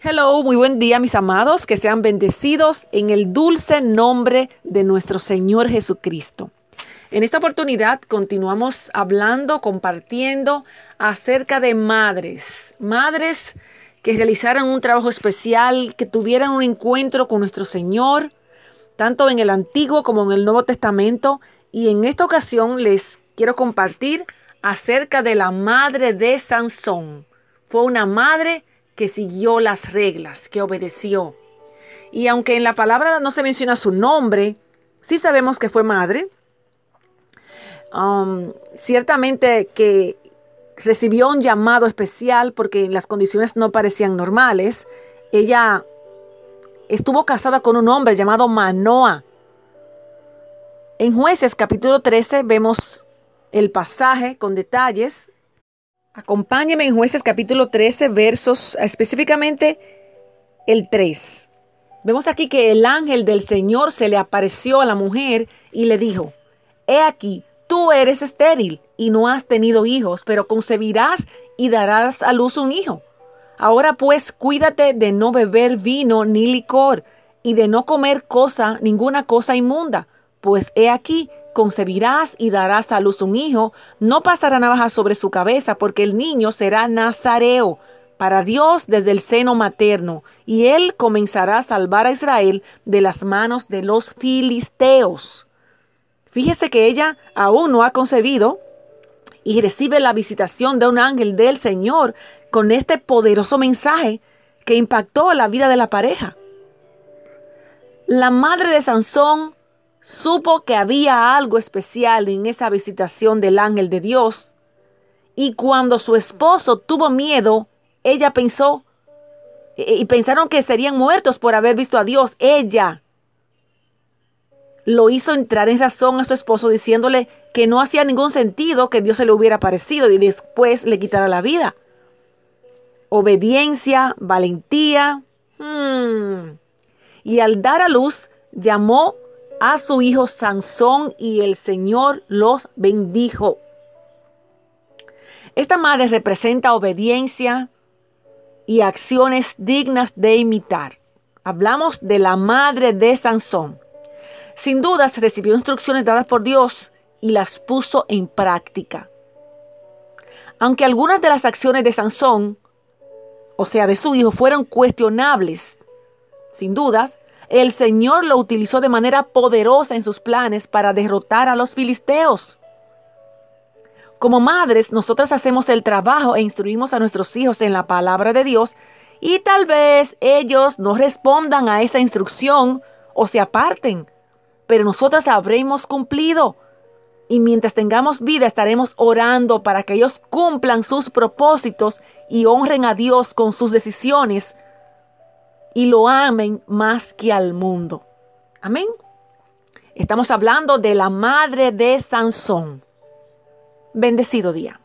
Hello, muy buen día mis amados, que sean bendecidos en el dulce nombre de nuestro Señor Jesucristo. En esta oportunidad continuamos hablando, compartiendo acerca de madres, madres que realizaran un trabajo especial, que tuvieran un encuentro con nuestro Señor, tanto en el Antiguo como en el Nuevo Testamento. Y en esta ocasión les quiero compartir acerca de la madre de Sansón. Fue una madre que siguió las reglas, que obedeció. Y aunque en la palabra no se menciona su nombre, sí sabemos que fue madre. Um, ciertamente que recibió un llamado especial porque las condiciones no parecían normales. Ella estuvo casada con un hombre llamado Manoa. En jueces capítulo 13 vemos el pasaje con detalles Acompáñeme en jueces capítulo 13, versos específicamente el 3. Vemos aquí que el ángel del Señor se le apareció a la mujer y le dijo, He aquí, tú eres estéril y no has tenido hijos, pero concebirás y darás a luz un hijo. Ahora pues cuídate de no beber vino ni licor y de no comer cosa, ninguna cosa inmunda, pues he aquí, concebirás y darás a luz un hijo, no pasará navaja sobre su cabeza, porque el niño será nazareo para Dios desde el seno materno, y él comenzará a salvar a Israel de las manos de los filisteos. Fíjese que ella aún no ha concebido y recibe la visitación de un ángel del Señor con este poderoso mensaje que impactó la vida de la pareja. La madre de Sansón supo que había algo especial en esa visitación del ángel de Dios. Y cuando su esposo tuvo miedo, ella pensó, y pensaron que serían muertos por haber visto a Dios. Ella lo hizo entrar en razón a su esposo diciéndole que no hacía ningún sentido que Dios se le hubiera aparecido y después le quitara la vida. Obediencia, valentía. Hmm. Y al dar a luz, llamó a su hijo Sansón y el Señor los bendijo. Esta madre representa obediencia y acciones dignas de imitar. Hablamos de la madre de Sansón. Sin dudas recibió instrucciones dadas por Dios y las puso en práctica. Aunque algunas de las acciones de Sansón, o sea, de su hijo, fueron cuestionables, sin dudas, el Señor lo utilizó de manera poderosa en sus planes para derrotar a los filisteos. Como madres, nosotras hacemos el trabajo e instruimos a nuestros hijos en la palabra de Dios y tal vez ellos no respondan a esa instrucción o se aparten, pero nosotras habremos cumplido. Y mientras tengamos vida estaremos orando para que ellos cumplan sus propósitos y honren a Dios con sus decisiones y lo amen más que al mundo. Amén. Estamos hablando de la madre de Sansón. Bendecido día.